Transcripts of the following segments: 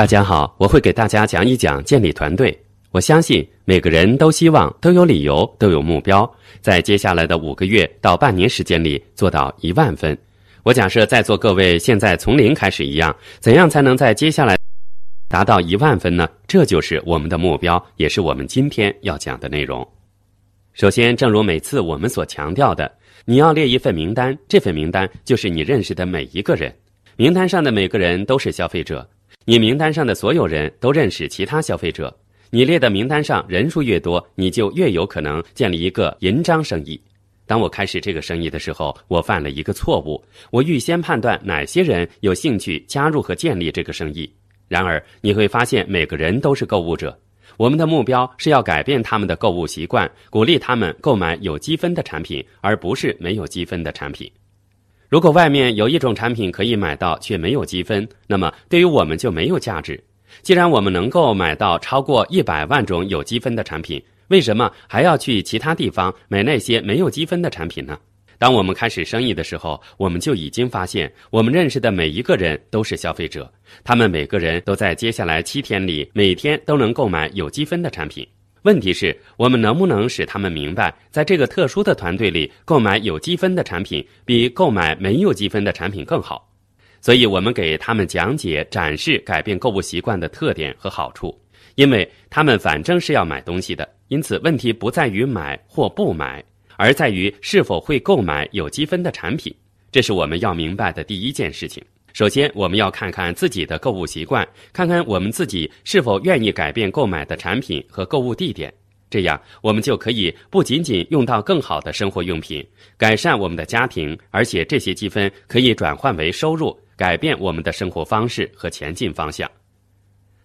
大家好，我会给大家讲一讲建立团队。我相信每个人都希望都有理由都有目标，在接下来的五个月到半年时间里做到一万分。我假设在座各位现在从零开始一样，怎样才能在接下来达到一万分呢？这就是我们的目标，也是我们今天要讲的内容。首先，正如每次我们所强调的，你要列一份名单，这份名单就是你认识的每一个人，名单上的每个人都是消费者，你名单上的所有人都认识其他消费者。你列的名单上人数越多，你就越有可能建立一个银章生意。当我开始这个生意的时候，我犯了一个错误，我预先判断哪些人有兴趣加入和建立这个生意。然而，你会发现每个人都是购物者。我们的目标是要改变他们的购物习惯，鼓励他们购买有积分的产品，而不是没有积分的产品。如果外面有一种产品可以买到却没有积分，那么对于我们就没有价值。既然我们能够买到超过一百万种有积分的产品，为什么还要去其他地方买那些没有积分的产品呢？当我们开始生意的时候，我们就已经发现，我们认识的每一个人都是消费者，他们每个人都在接下来七天里每天都能购买有积分的产品。问题是，我们能不能使他们明白，在这个特殊的团队里，购买有积分的产品比购买没有积分的产品更好？所以我们给他们讲解、展示改变购物习惯的特点和好处，因为他们反正是要买东西的，因此问题不在于买或不买，而在于是否会购买有积分的产品。这是我们要明白的第一件事情。首先，我们要看看自己的购物习惯，看看我们自己是否愿意改变购买的产品和购物地点。这样，我们就可以不仅仅用到更好的生活用品，改善我们的家庭，而且这些积分可以转换为收入。改变我们的生活方式和前进方向。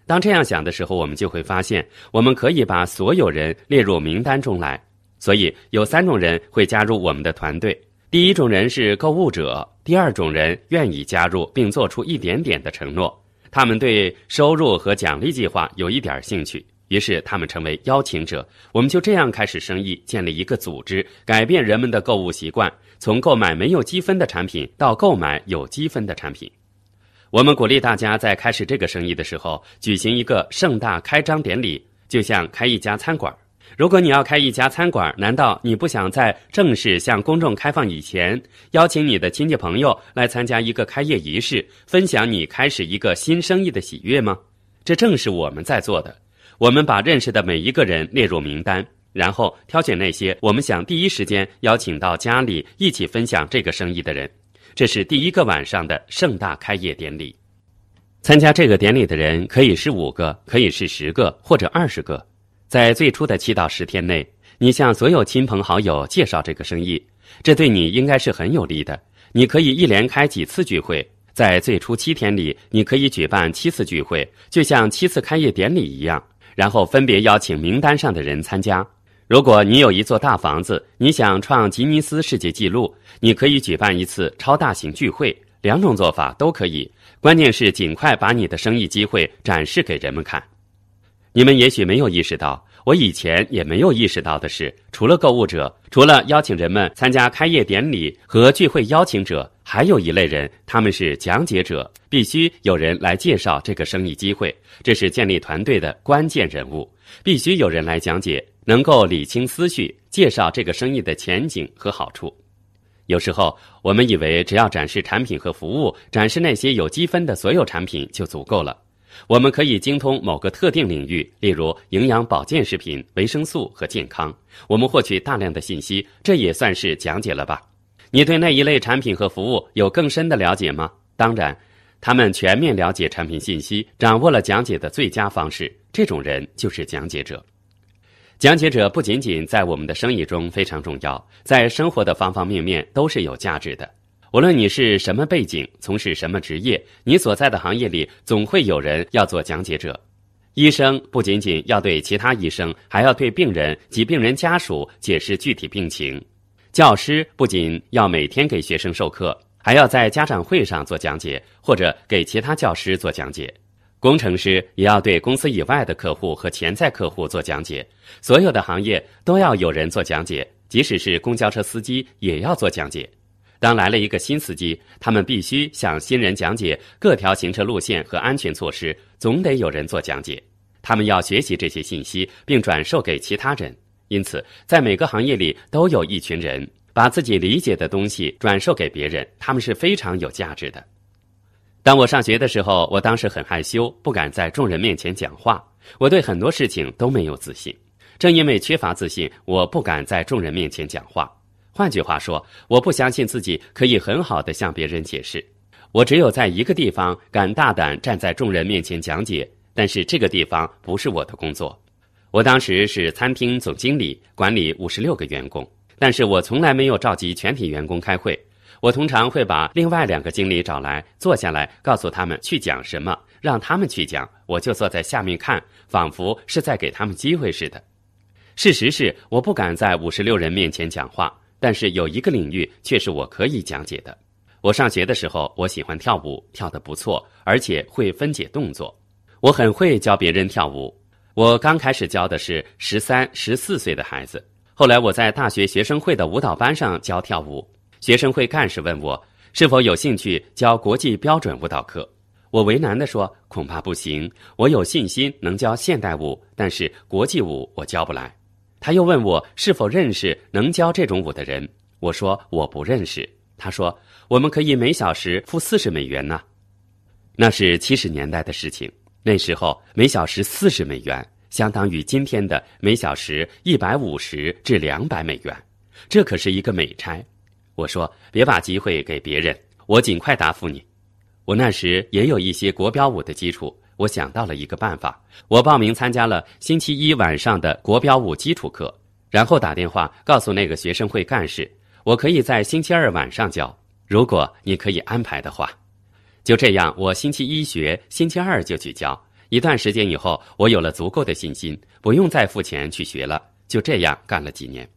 当这样想的时候，我们就会发现，我们可以把所有人列入名单中来。所以，有三种人会加入我们的团队：第一种人是购物者；第二种人愿意加入并做出一点点的承诺，他们对收入和奖励计划有一点兴趣，于是他们成为邀请者。我们就这样开始生意，建立一个组织，改变人们的购物习惯。从购买没有积分的产品到购买有积分的产品，我们鼓励大家在开始这个生意的时候举行一个盛大开张典礼，就像开一家餐馆。如果你要开一家餐馆，难道你不想在正式向公众开放以前，邀请你的亲戚朋友来参加一个开业仪式，分享你开始一个新生意的喜悦吗？这正是我们在做的。我们把认识的每一个人列入名单。然后挑选那些我们想第一时间邀请到家里一起分享这个生意的人，这是第一个晚上的盛大开业典礼。参加这个典礼的人可以是五个，可以是十个或者二十个。在最初的七到十天内，你向所有亲朋好友介绍这个生意，这对你应该是很有利的。你可以一连开几次聚会，在最初七天里，你可以举办七次聚会，就像七次开业典礼一样，然后分别邀请名单上的人参加。如果你有一座大房子，你想创吉尼斯世界纪录，你可以举办一次超大型聚会。两种做法都可以，关键是尽快把你的生意机会展示给人们看。你们也许没有意识到，我以前也没有意识到的是，除了购物者，除了邀请人们参加开业典礼和聚会邀请者，还有一类人，他们是讲解者，必须有人来介绍这个生意机会，这是建立团队的关键人物，必须有人来讲解。能够理清思绪，介绍这个生意的前景和好处。有时候我们以为只要展示产品和服务，展示那些有积分的所有产品就足够了。我们可以精通某个特定领域，例如营养保健食品、维生素和健康。我们获取大量的信息，这也算是讲解了吧？你对那一类产品和服务有更深的了解吗？当然，他们全面了解产品信息，掌握了讲解的最佳方式。这种人就是讲解者。讲解者不仅仅在我们的生意中非常重要，在生活的方方面面都是有价值的。无论你是什么背景，从事什么职业，你所在的行业里总会有人要做讲解者。医生不仅仅要对其他医生，还要对病人及病人家属解释具体病情。教师不仅要每天给学生授课，还要在家长会上做讲解，或者给其他教师做讲解。工程师也要对公司以外的客户和潜在客户做讲解，所有的行业都要有人做讲解，即使是公交车司机也要做讲解。当来了一个新司机，他们必须向新人讲解各条行车路线和安全措施，总得有人做讲解。他们要学习这些信息，并转授给其他人。因此，在每个行业里都有一群人把自己理解的东西转授给别人，他们是非常有价值的。当我上学的时候，我当时很害羞，不敢在众人面前讲话。我对很多事情都没有自信，正因为缺乏自信，我不敢在众人面前讲话。换句话说，我不相信自己可以很好的向别人解释。我只有在一个地方敢大胆站在众人面前讲解，但是这个地方不是我的工作。我当时是餐厅总经理，管理五十六个员工，但是我从来没有召集全体员工开会。我通常会把另外两个经理找来，坐下来，告诉他们去讲什么，让他们去讲，我就坐在下面看，仿佛是在给他们机会似的。事实是，我不敢在五十六人面前讲话，但是有一个领域却是我可以讲解的。我上学的时候，我喜欢跳舞，跳得不错，而且会分解动作，我很会教别人跳舞。我刚开始教的是十三、十四岁的孩子，后来我在大学学生会的舞蹈班上教跳舞。学生会干事问我是否有兴趣教国际标准舞蹈课，我为难地说恐怕不行。我有信心能教现代舞，但是国际舞我教不来。他又问我是否认识能教这种舞的人，我说我不认识。他说我们可以每小时付四十美元呢，那是七十年代的事情。那时候每小时四十美元，相当于今天的每小时一百五十至两百美元，这可是一个美差。我说别把机会给别人，我尽快答复你。我那时也有一些国标舞的基础，我想到了一个办法，我报名参加了星期一晚上的国标舞基础课，然后打电话告诉那个学生会干事，我可以在星期二晚上教，如果你可以安排的话。就这样，我星期一学，星期二就去教。一段时间以后，我有了足够的信心，不用再付钱去学了。就这样干了几年。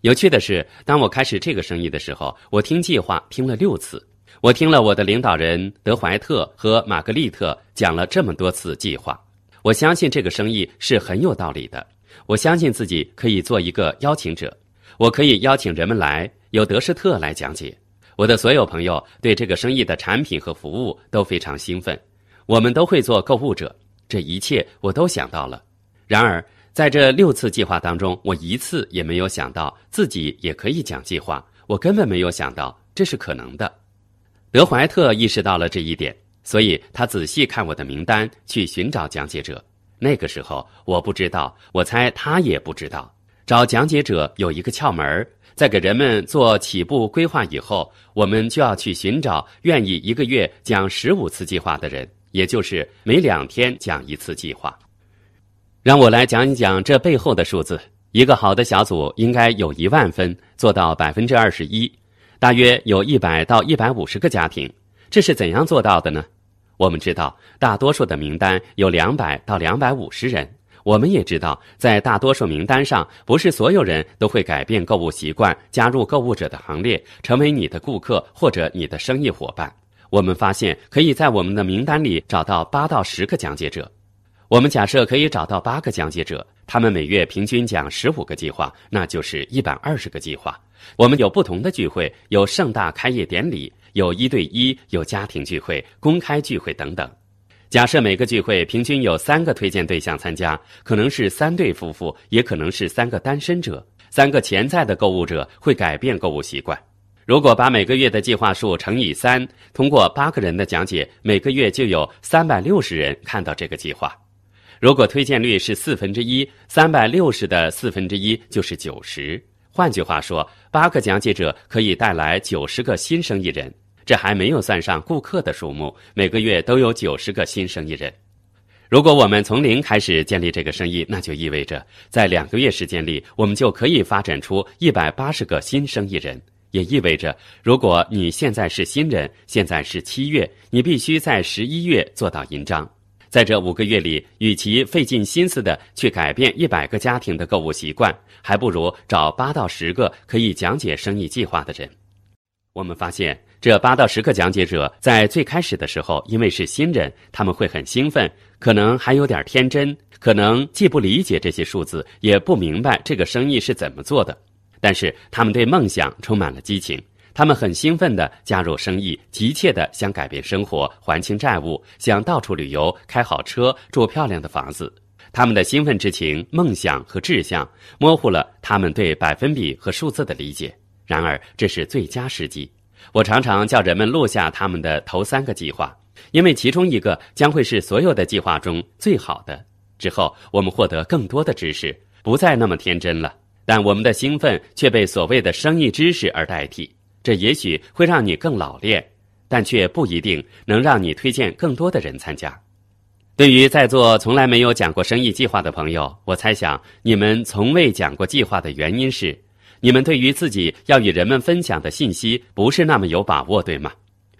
有趣的是，当我开始这个生意的时候，我听计划听了六次。我听了我的领导人德怀特和玛格丽特讲了这么多次计划。我相信这个生意是很有道理的。我相信自己可以做一个邀请者，我可以邀请人们来，由德施特来讲解。我的所有朋友对这个生意的产品和服务都非常兴奋，我们都会做购物者，这一切我都想到了。然而，在这六次计划当中，我一次也没有想到自己也可以讲计划，我根本没有想到这是可能的。德怀特意识到了这一点，所以他仔细看我的名单，去寻找讲解者。那个时候我不知道，我猜他也不知道，找讲解者有一个窍门。在给人们做起步规划以后，我们就要去寻找愿意一个月讲十五次计划的人，也就是每两天讲一次计划。让我来讲一讲这背后的数字。一个好的小组应该有一万分，做到百分之二十一，大约有一百到一百五十个家庭。这是怎样做到的呢？我们知道，大多数的名单有两百到两百五十人。我们也知道，在大多数名单上，不是所有人都会改变购物习惯，加入购物者的行列，成为你的顾客或者你的生意伙伴。我们发现，可以在我们的名单里找到八到十个讲解者。我们假设可以找到八个讲解者，他们每月平均讲十五个计划，那就是一百二十个计划。我们有不同的聚会，有盛大开业典礼，有一对一，有家庭聚会、公开聚会等等。假设每个聚会平均有三个推荐对象参加，可能是三对夫妇，也可能是三个单身者，三个潜在的购物者会改变购物习惯。如果把每个月的计划数乘以三，通过八个人的讲解，每个月就有三百六十人看到这个计划。如果推荐率是四分之一，三百六十的四分之一就是九十。换句话说，八个讲解者可以带来九十个新生意人。这还没有算上顾客的数目，每个月都有九十个新生意人。如果我们从零开始建立这个生意，那就意味着在两个月时间里，我们就可以发展出一百八十个新生意人。也意味着，如果你现在是新人，现在是七月，你必须在十一月做到银章。在这五个月里，与其费尽心思的去改变一百个家庭的购物习惯，还不如找八到十个可以讲解生意计划的人。我们发现。这八到十个讲解者在最开始的时候，因为是新人，他们会很兴奋，可能还有点天真，可能既不理解这些数字，也不明白这个生意是怎么做的。但是他们对梦想充满了激情，他们很兴奋地加入生意，急切地想改变生活、还清债务，想到处旅游、开好车、住漂亮的房子。他们的兴奋之情、梦想和志向，模糊了他们对百分比和数字的理解。然而，这是最佳时机。我常常叫人们录下他们的头三个计划，因为其中一个将会是所有的计划中最好的。之后，我们获得更多的知识，不再那么天真了。但我们的兴奋却被所谓的生意知识而代替。这也许会让你更老练，但却不一定能让你推荐更多的人参加。对于在座从来没有讲过生意计划的朋友，我猜想你们从未讲过计划的原因是，你们对于自己要与人们分享的信息不是那么有把握，对吗？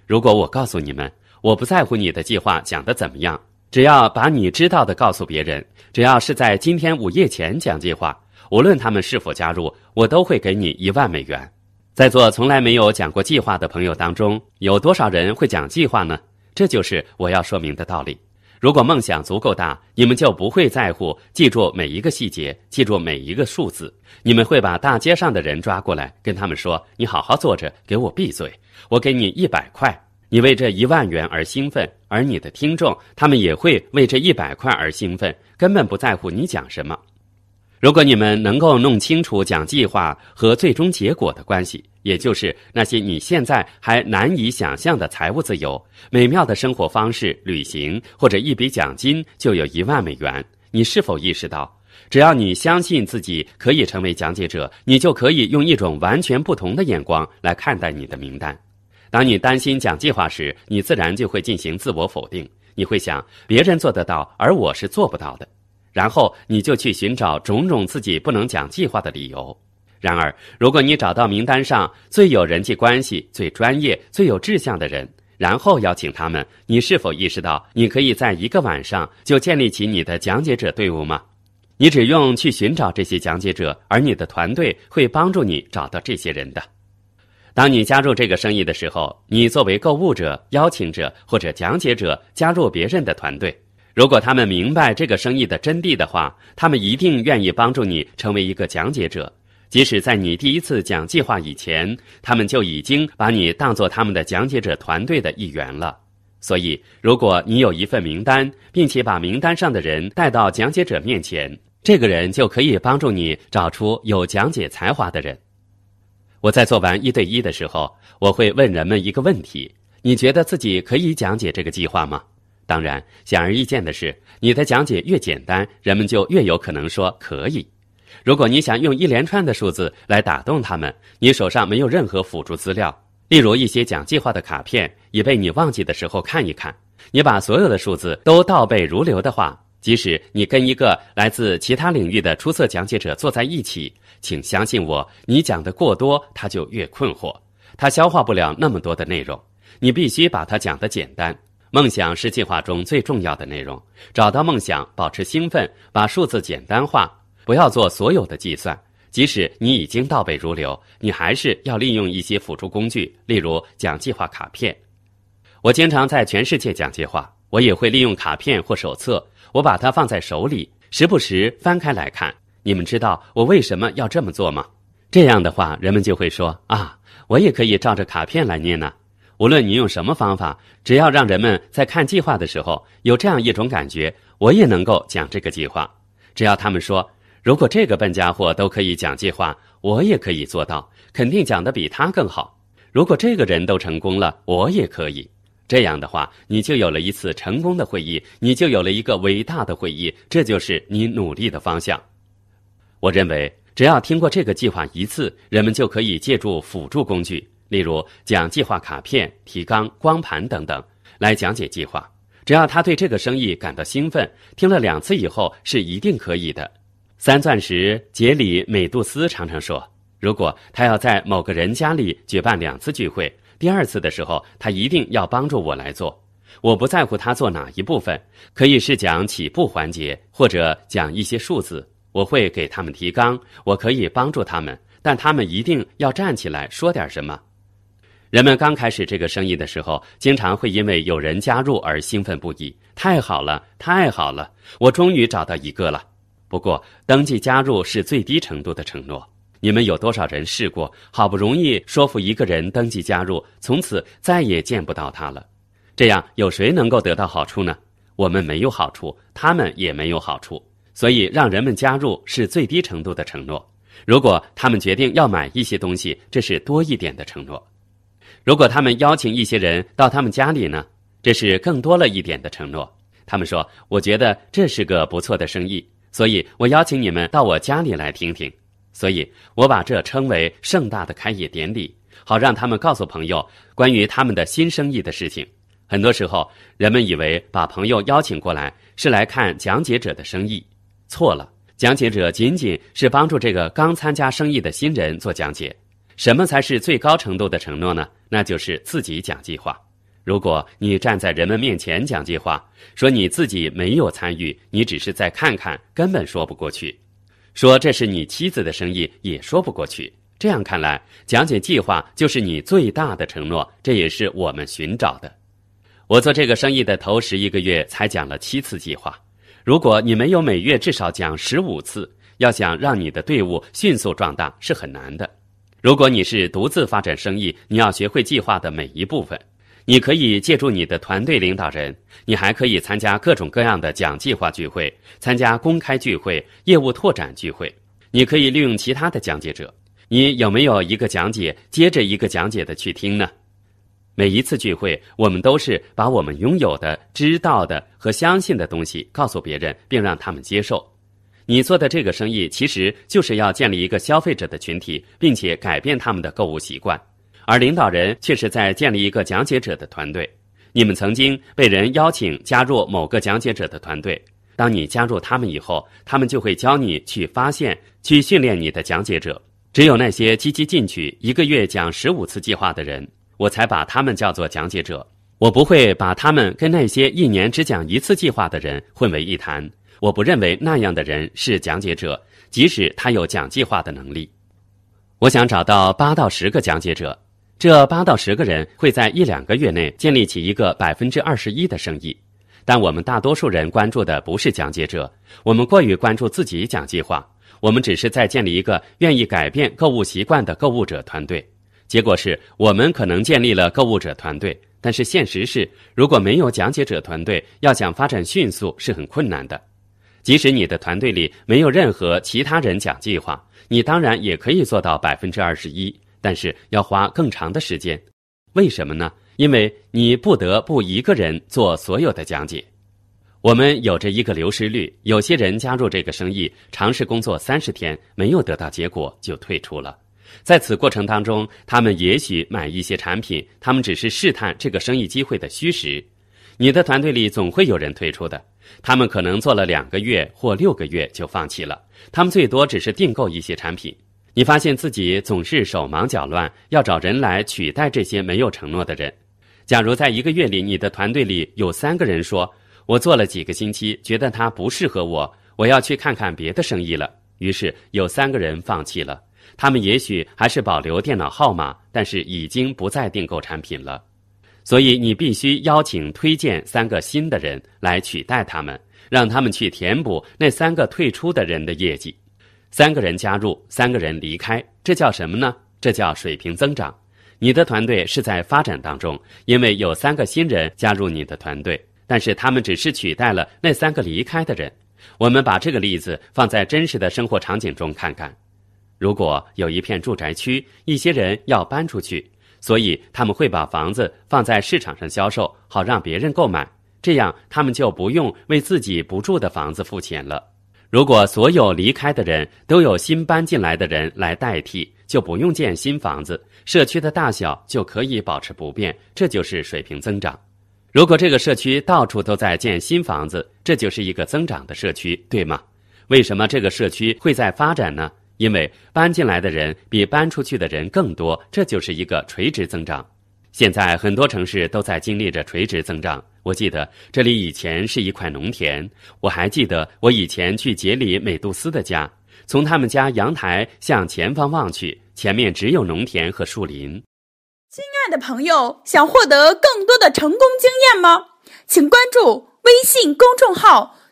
如果我告诉你们，我不在乎你的计划讲得怎么样，只要把你知道的告诉别人，只要是在今天午夜前讲计划，无论他们是否加入，我都会给你一万美元。在座从来没有讲过计划的朋友当中，有多少人会讲计划呢？这就是我要说明的道理。如果梦想足够大，你们就不会在乎记住每一个细节，记住每一个数字。你们会把大街上的人抓过来，跟他们说：“你好好坐着，给我闭嘴，我给你一百块。”你为这一万元而兴奋，而你的听众他们也会为这一百块而兴奋，根本不在乎你讲什么。如果你们能够弄清楚讲计划和最终结果的关系，也就是那些你现在还难以想象的财务自由、美妙的生活方式、旅行或者一笔奖金就有一万美元，你是否意识到，只要你相信自己可以成为讲解者，你就可以用一种完全不同的眼光来看待你的名单？当你担心讲计划时，你自然就会进行自我否定，你会想别人做得到，而我是做不到的。然后你就去寻找种种自己不能讲计划的理由。然而，如果你找到名单上最有人际关系、最专业、最有志向的人，然后邀请他们，你是否意识到你可以在一个晚上就建立起你的讲解者队伍吗？你只用去寻找这些讲解者，而你的团队会帮助你找到这些人的。当你加入这个生意的时候，你作为购物者、邀请者或者讲解者加入别人的团队。如果他们明白这个生意的真谛的话，他们一定愿意帮助你成为一个讲解者。即使在你第一次讲计划以前，他们就已经把你当做他们的讲解者团队的一员了。所以，如果你有一份名单，并且把名单上的人带到讲解者面前，这个人就可以帮助你找出有讲解才华的人。我在做完一对一的时候，我会问人们一个问题：你觉得自己可以讲解这个计划吗？当然，显而易见的是，你的讲解越简单，人们就越有可能说可以。如果你想用一连串的数字来打动他们，你手上没有任何辅助资料，例如一些讲计划的卡片，以备你忘记的时候看一看。你把所有的数字都倒背如流的话，即使你跟一个来自其他领域的出色讲解者坐在一起，请相信我，你讲的过多，他就越困惑，他消化不了那么多的内容。你必须把它讲得简单。梦想是计划中最重要的内容。找到梦想，保持兴奋，把数字简单化，不要做所有的计算。即使你已经倒背如流，你还是要利用一些辅助工具，例如讲计划卡片。我经常在全世界讲计划，我也会利用卡片或手册。我把它放在手里，时不时翻开来看。你们知道我为什么要这么做吗？这样的话，人们就会说啊，我也可以照着卡片来念呢。无论你用什么方法，只要让人们在看计划的时候有这样一种感觉，我也能够讲这个计划。只要他们说，如果这个笨家伙都可以讲计划，我也可以做到，肯定讲得比他更好。如果这个人都成功了，我也可以。这样的话，你就有了一次成功的会议，你就有了一个伟大的会议，这就是你努力的方向。我认为，只要听过这个计划一次，人们就可以借助辅助工具。例如讲计划卡片、提纲、光盘等等来讲解计划，只要他对这个生意感到兴奋，听了两次以后是一定可以的。三钻石杰里美杜斯常常说，如果他要在某个人家里举办两次聚会，第二次的时候他一定要帮助我来做。我不在乎他做哪一部分，可以是讲起步环节，或者讲一些数字，我会给他们提纲，我可以帮助他们，但他们一定要站起来说点什么。人们刚开始这个生意的时候，经常会因为有人加入而兴奋不已。太好了，太好了！我终于找到一个了。不过，登记加入是最低程度的承诺。你们有多少人试过？好不容易说服一个人登记加入，从此再也见不到他了。这样有谁能够得到好处呢？我们没有好处，他们也没有好处。所以让人们加入是最低程度的承诺。如果他们决定要买一些东西，这是多一点的承诺。如果他们邀请一些人到他们家里呢？这是更多了一点的承诺。他们说：“我觉得这是个不错的生意，所以我邀请你们到我家里来听听。”所以，我把这称为盛大的开业典礼，好让他们告诉朋友关于他们的新生意的事情。很多时候，人们以为把朋友邀请过来是来看讲解者的生意，错了。讲解者仅仅是帮助这个刚参加生意的新人做讲解。什么才是最高程度的承诺呢？那就是自己讲计划。如果你站在人们面前讲计划，说你自己没有参与，你只是在看看，根本说不过去。说这是你妻子的生意也说不过去。这样看来，讲解计划就是你最大的承诺，这也是我们寻找的。我做这个生意的头十一个月才讲了七次计划。如果你没有每月至少讲十五次，要想让你的队伍迅速壮大是很难的。如果你是独自发展生意，你要学会计划的每一部分。你可以借助你的团队领导人，你还可以参加各种各样的讲计划聚会，参加公开聚会、业务拓展聚会。你可以利用其他的讲解者。你有没有一个讲解接着一个讲解的去听呢？每一次聚会，我们都是把我们拥有的、知道的和相信的东西告诉别人，并让他们接受。你做的这个生意，其实就是要建立一个消费者的群体，并且改变他们的购物习惯。而领导人却是在建立一个讲解者的团队。你们曾经被人邀请加入某个讲解者的团队，当你加入他们以后，他们就会教你去发现、去训练你的讲解者。只有那些积极进取、一个月讲十五次计划的人，我才把他们叫做讲解者。我不会把他们跟那些一年只讲一次计划的人混为一谈。我不认为那样的人是讲解者，即使他有讲计划的能力。我想找到八到十个讲解者。这八到十个人会在一两个月内建立起一个百分之二十一的生意，但我们大多数人关注的不是讲解者，我们过于关注自己讲计划，我们只是在建立一个愿意改变购物习惯的购物者团队。结果是我们可能建立了购物者团队，但是现实是，如果没有讲解者团队，要想发展迅速是很困难的。即使你的团队里没有任何其他人讲计划，你当然也可以做到百分之二十一。但是要花更长的时间，为什么呢？因为你不得不一个人做所有的讲解。我们有着一个流失率，有些人加入这个生意，尝试工作三十天没有得到结果就退出了。在此过程当中，他们也许买一些产品，他们只是试探这个生意机会的虚实。你的团队里总会有人退出的，他们可能做了两个月或六个月就放弃了，他们最多只是订购一些产品。你发现自己总是手忙脚乱，要找人来取代这些没有承诺的人。假如在一个月里，你的团队里有三个人说：“我做了几个星期，觉得他不适合我，我要去看看别的生意了。”于是有三个人放弃了。他们也许还是保留电脑号码，但是已经不再订购产品了。所以你必须邀请、推荐三个新的人来取代他们，让他们去填补那三个退出的人的业绩。三个人加入，三个人离开，这叫什么呢？这叫水平增长。你的团队是在发展当中，因为有三个新人加入你的团队，但是他们只是取代了那三个离开的人。我们把这个例子放在真实的生活场景中看看。如果有一片住宅区，一些人要搬出去，所以他们会把房子放在市场上销售，好让别人购买，这样他们就不用为自己不住的房子付钱了。如果所有离开的人都有新搬进来的人来代替，就不用建新房子，社区的大小就可以保持不变，这就是水平增长。如果这个社区到处都在建新房子，这就是一个增长的社区，对吗？为什么这个社区会在发展呢？因为搬进来的人比搬出去的人更多，这就是一个垂直增长。现在很多城市都在经历着垂直增长。我记得这里以前是一块农田。我还记得我以前去杰里美杜斯的家，从他们家阳台向前方望去，前面只有农田和树林。亲爱的朋友，想获得更多的成功经验吗？请关注微信公众号。